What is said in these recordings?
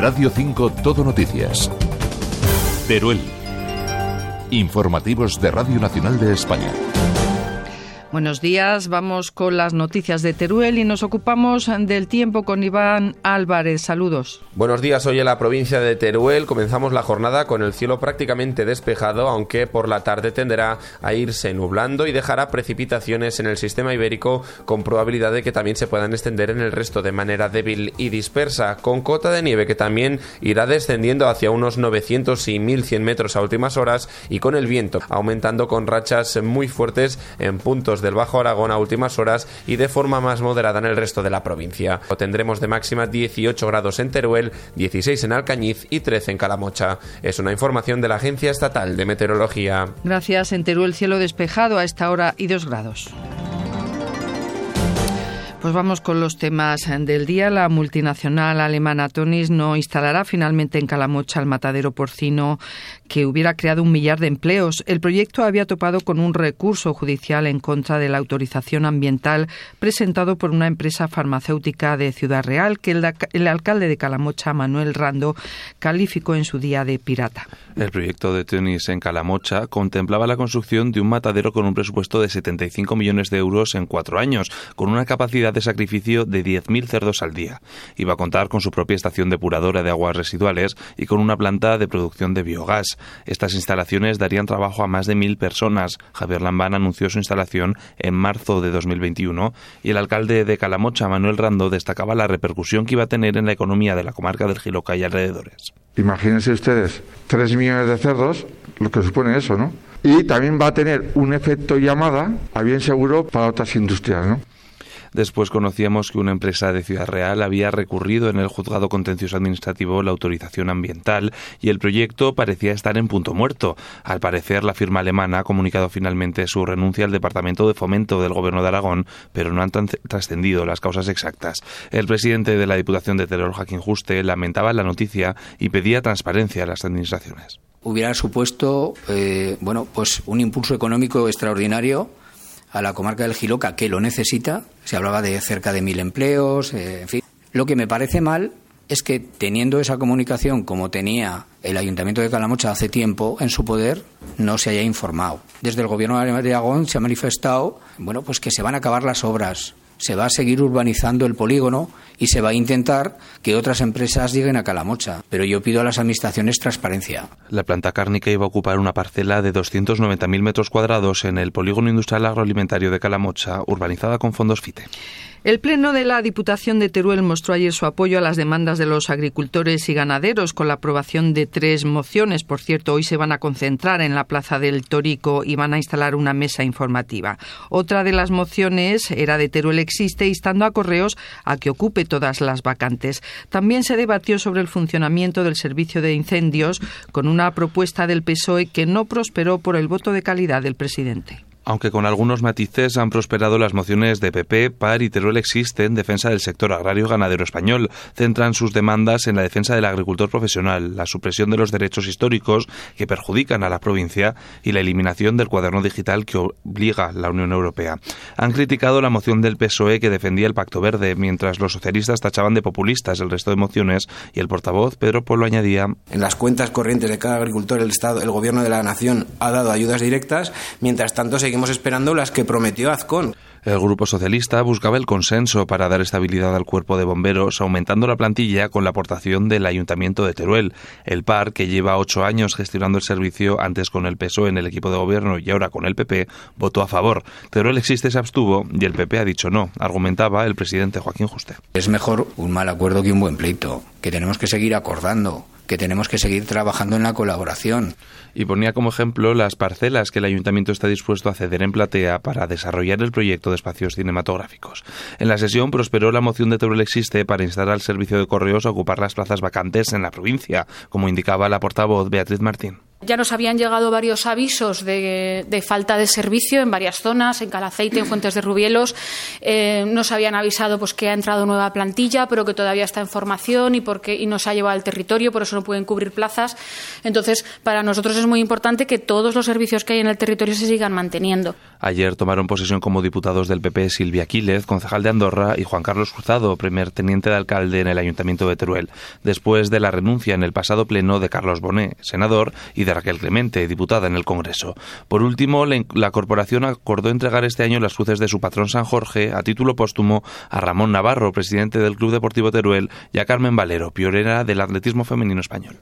Radio 5 Todo Noticias. Teruel. Informativos de Radio Nacional de España. Buenos días, vamos con las noticias de Teruel y nos ocupamos del tiempo con Iván Álvarez. Saludos. Buenos días, hoy en la provincia de Teruel comenzamos la jornada con el cielo prácticamente despejado, aunque por la tarde tenderá a irse nublando y dejará precipitaciones en el sistema ibérico con probabilidad de que también se puedan extender en el resto de manera débil y dispersa, con cota de nieve que también irá descendiendo hacia unos 900 y 1100 metros a últimas horas y con el viento aumentando con rachas muy fuertes en puntos del Bajo Aragón a últimas horas y de forma más moderada en el resto de la provincia. Tendremos de máxima 18 grados en Teruel, 16 en Alcañiz y 13 en Calamocha. Es una información de la Agencia Estatal de Meteorología. Gracias. En Teruel cielo despejado a esta hora y 2 grados. Pues vamos con los temas del día. La multinacional alemana Tonis no instalará finalmente en Calamocha el matadero porcino que hubiera creado un millar de empleos. El proyecto había topado con un recurso judicial en contra de la autorización ambiental presentado por una empresa farmacéutica de Ciudad Real que el, alcalde de Calamocha, Manuel Rando, calificó en su día de pirata. El proyecto de Tonis en Calamocha contemplaba la construcción de un matadero con un presupuesto de 75 millones de euros en cuatro años, con una capacidad de sacrificio de 10.000 cerdos al día. Iba a contar con su propia estación depuradora de aguas residuales y con una planta de producción de biogás. Estas instalaciones darían trabajo a más de mil personas. Javier Lambán anunció su instalación en marzo de 2021 y el alcalde de Calamocha, Manuel Rando, destacaba la repercusión que iba a tener en la economía de la comarca del Giloca y alrededores. Imagínense ustedes, 3 millones de cerdos, lo que supone eso, ¿no? Y también va a tener un efecto llamada, a bien seguro, para otras industrias, ¿no? Después conocíamos que una empresa de Ciudad Real había recurrido en el juzgado contencioso administrativo la autorización ambiental y el proyecto parecía estar en punto muerto. Al parecer, la firma alemana ha comunicado finalmente su renuncia al Departamento de Fomento del Gobierno de Aragón, pero no han trascendido las causas exactas. El presidente de la Diputación de Terror, Joaquín Juste, lamentaba la noticia y pedía transparencia a las administraciones. Hubiera supuesto, eh, bueno, pues un impulso económico extraordinario a la comarca del Giloca, que lo necesita. Se hablaba de cerca de mil empleos, eh, en fin. Lo que me parece mal es que teniendo esa comunicación como tenía el Ayuntamiento de Calamocha hace tiempo en su poder, no se haya informado. Desde el Gobierno de Aragón se ha manifestado, bueno, pues que se van a acabar las obras, se va a seguir urbanizando el polígono y se va a intentar que otras empresas lleguen a Calamocha. Pero yo pido a las administraciones transparencia. La planta cárnica iba a ocupar una parcela de 290.000 metros cuadrados en el polígono industrial agroalimentario de Calamocha, urbanizada con fondos FITE. El Pleno de la Diputación de Teruel mostró ayer su apoyo a las demandas de los agricultores y ganaderos con la aprobación de tres mociones. Por cierto, hoy se van a concentrar en la Plaza del Torico y van a instalar una mesa informativa. Otra de las mociones era de Teruel Existe, instando a Correos a que ocupe todas las vacantes. También se debatió sobre el funcionamiento del servicio de incendios con una propuesta del PSOE que no prosperó por el voto de calidad del presidente aunque con algunos matices han prosperado las mociones de PP, PAR y Teruel Existe en defensa del sector agrario ganadero español. Centran sus demandas en la defensa del agricultor profesional, la supresión de los derechos históricos que perjudican a la provincia y la eliminación del cuaderno digital que obliga la Unión Europea. Han criticado la moción del PSOE que defendía el Pacto Verde, mientras los socialistas tachaban de populistas el resto de mociones y el portavoz Pedro Polo añadía En las cuentas corrientes de cada agricultor el Estado, el Gobierno de la Nación ha dado ayudas directas, mientras tanto se seguimos esperando las que prometió Azcón. El Grupo Socialista buscaba el consenso para dar estabilidad al cuerpo de bomberos, aumentando la plantilla con la aportación del Ayuntamiento de Teruel. El PAR, que lleva ocho años gestionando el servicio, antes con el PSOE en el equipo de gobierno y ahora con el PP, votó a favor. Teruel existe se abstuvo y el PP ha dicho no, argumentaba el presidente Joaquín Juste. Es mejor un mal acuerdo que un buen pleito, que tenemos que seguir acordando que tenemos que seguir trabajando en la colaboración. Y ponía como ejemplo las parcelas que el ayuntamiento está dispuesto a ceder en platea para desarrollar el proyecto de espacios cinematográficos. En la sesión prosperó la moción de Teruel Existe para instar al servicio de correos a ocupar las plazas vacantes en la provincia, como indicaba la portavoz Beatriz Martín. Ya nos habían llegado varios avisos de, falta de servicio en varias zonas, en Calaceite, en Fuentes de Rubielos. Eh, nos habían avisado pues, que ha entrado nueva plantilla, pero que todavía está en formación y, porque, y no se ha llevado al territorio, por eso no pueden cubrir plazas. Entonces, para nosotros es muy importante que todos los servicios que hay en el territorio se sigan manteniendo. Ayer tomaron posesión como diputados del PP Silvia Quílez, concejal de Andorra, y Juan Carlos Cruzado, primer teniente de alcalde en el Ayuntamiento de Teruel, después de la renuncia en el pasado pleno de Carlos Bonet, senador, y de Raquel Clemente, diputada en el Congreso. Por último, la, corporación acordó entregar este año las cruces de su patrón San Jorge a título póstumo a Ramón Navarro, presidente del Club Deportivo Teruel, y a Carmen Valero, pionera del atletismo femenino español.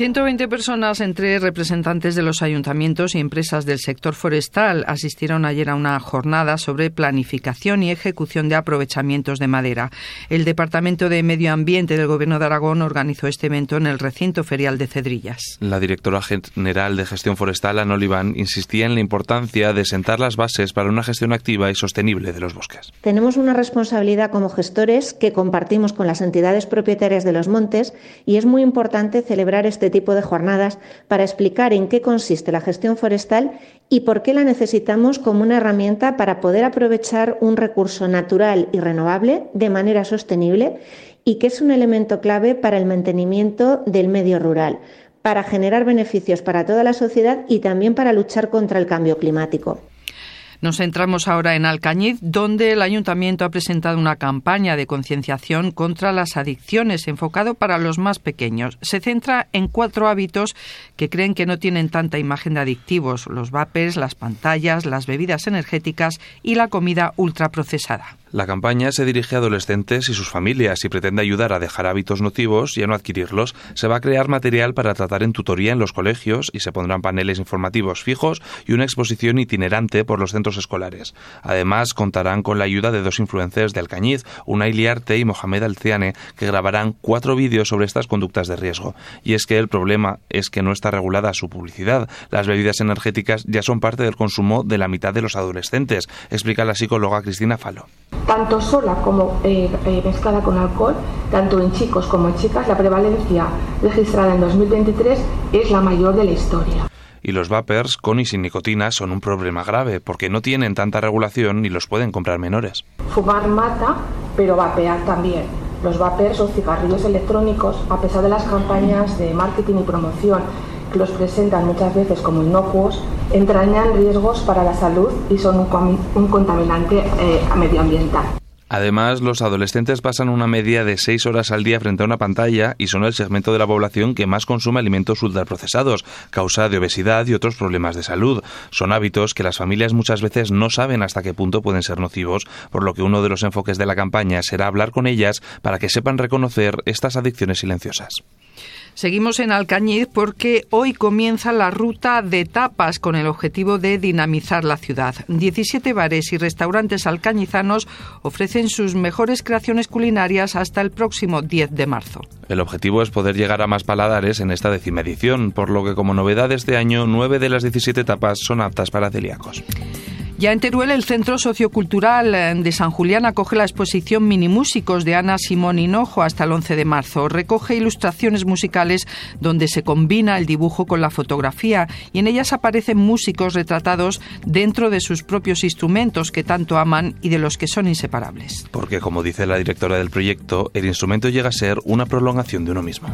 120 personas, entre representantes de los ayuntamientos y empresas del sector forestal, asistieron ayer a una jornada sobre planificación y ejecución de aprovechamientos de madera. El Departamento de Medio Ambiente del Gobierno de Aragón organizó este evento en el recinto ferial de Cedrillas. La directora general de Gestión Forestal, Ana Oliván, insistía en la importancia de sentar las bases para una gestión activa y sostenible de los bosques. Tenemos una responsabilidad como gestores que compartimos con las entidades propietarias de los montes y es muy importante celebrar este tipo de jornadas para explicar en qué consiste la gestión forestal y por qué la necesitamos como una herramienta para poder aprovechar un recurso natural y renovable de manera sostenible y que es un elemento clave para el mantenimiento del medio rural, para generar beneficios para toda la sociedad y también para luchar contra el cambio climático. Nos centramos ahora en Alcañiz, donde el ayuntamiento ha presentado una campaña de concienciación contra las adicciones enfocado para los más pequeños. Se centra en cuatro hábitos que creen que no tienen tanta imagen de adictivos: los vapers, las pantallas, las bebidas energéticas y la comida ultraprocesada. La campaña se dirige a adolescentes y sus familias y pretende ayudar a dejar hábitos nocivos y a no adquirirlos. Se va a crear material para tratar en tutoría en los colegios y se pondrán paneles informativos fijos y una exposición itinerante por los centros escolares. Además, contarán con la ayuda de dos influencers de Alcañiz, Unai Liarte y Mohamed Alciane, que grabarán cuatro vídeos sobre estas conductas de riesgo. Y es que el problema es que no está regulada su publicidad. Las bebidas energéticas ya son parte del consumo de la mitad de los adolescentes, explica la psicóloga Cristina Falo tanto sola como eh, eh, mezclada con alcohol, tanto en chicos como en chicas, la prevalencia registrada en 2023 es la mayor de la historia. Y los vapers con y sin nicotina son un problema grave porque no tienen tanta regulación ni los pueden comprar menores. Fumar mata, pero vapear también. Los vapers o cigarrillos electrónicos, a pesar de las campañas de marketing y promoción los presentan muchas veces como inocuos, entrañan riesgos para la salud y son un, contaminante eh, medioambiental. Además, los adolescentes pasan una media de seis horas al día frente a una pantalla y son el segmento de la población que más consume alimentos ultraprocesados, causa de obesidad y otros problemas de salud. Son hábitos que las familias muchas veces no saben hasta qué punto pueden ser nocivos, por lo que uno de los enfoques de la campaña será hablar con ellas para que sepan reconocer estas adicciones silenciosas. Seguimos en Alcañiz porque hoy comienza la ruta de tapas con el objetivo de dinamizar la ciudad. 17 bares y restaurantes alcañizanos ofrecen sus mejores creaciones culinarias hasta el próximo 10 de marzo. El objetivo es poder llegar a más paladares en esta décima edición, por lo que como novedad de este año, 9 de las 17 tapas son aptas para celíacos. Ya en Teruel, el Centro Sociocultural eh, de San Julián acoge la exposición Minimúsicos de Ana Simón Hinojo hasta el 11 de marzo. Recoge ilustraciones musicales donde se combina el dibujo con la fotografía y en ellas aparecen músicos retratados dentro de sus propios instrumentos que tanto aman y de los que son inseparables. Porque, como dice la directora del proyecto, el instrumento llega a ser una prolongación de uno mismo.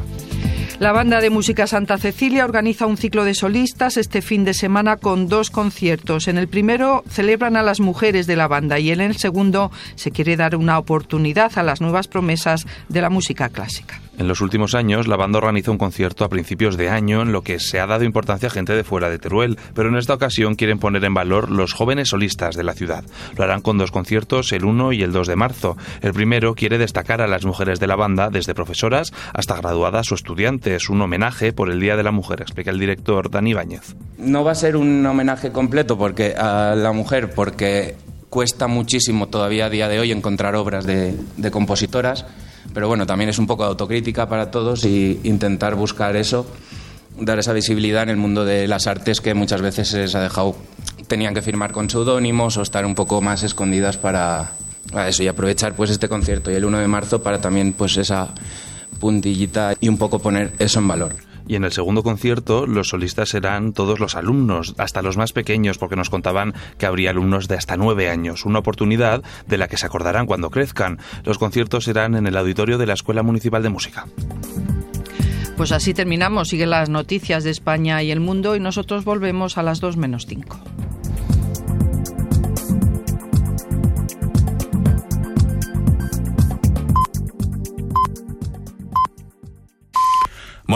La banda de música Santa Cecilia organiza un ciclo de solistas este fin de semana con dos conciertos. En el primero celebran a las mujeres de la banda y en el segundo se quiere dar una oportunidad a las nuevas promesas de la música clásica. En los últimos años, la banda organiza un concierto a principios de año en lo que se ha dado importancia a gente de fuera de Teruel, pero en esta ocasión quieren poner en valor los jóvenes solistas de la ciudad. Lo harán con dos conciertos, el 1 y el 2 de marzo. El primero quiere destacar a las mujeres de la banda, desde profesoras hasta graduadas o estudiantes, un homenaje por el Día de la Mujer, explica el director Dani Báñez. No va a ser un homenaje completo porque a la mujer, porque cuesta muchísimo todavía a día de hoy encontrar obras de compositoras pero bueno, también es un poco de autocrítica para todos y intentar buscar eso, dar esa visibilidad en el mundo de las artes que muchas veces se ha dejado, tenían que firmar con seudónimos o estar un poco más escondidas para, eso y aprovechar pues este concierto y el 1 de marzo para también pues esa puntillita y un poco poner eso en valor. Y en el segundo concierto los solistas serán todos los alumnos, hasta los más pequeños, porque nos contaban que habría alumnos de hasta nueve años, una oportunidad de la que se acordarán cuando crezcan. Los conciertos serán en el auditorio de la Escuela Municipal de Música. Pues así terminamos. Siguen las noticias de España y el mundo y nosotros volvemos a las dos menos cinco.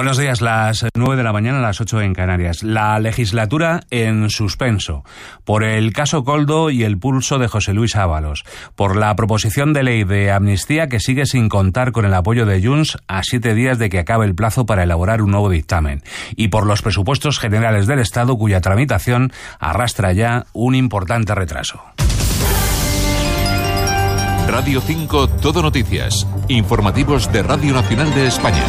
Buenos días, las 9 de la mañana, las 8 en Canarias. La legislatura en suspenso por el caso Coldo y el pulso de José Luis Ábalos, por la proposición de ley de amnistía que sigue sin contar con el apoyo de Junts a siete días de que acabe el plazo para elaborar un nuevo dictamen, y por los presupuestos generales del Estado cuya tramitación arrastra ya un importante retraso. Radio 5 Todo Noticias, informativos de Radio Nacional de España.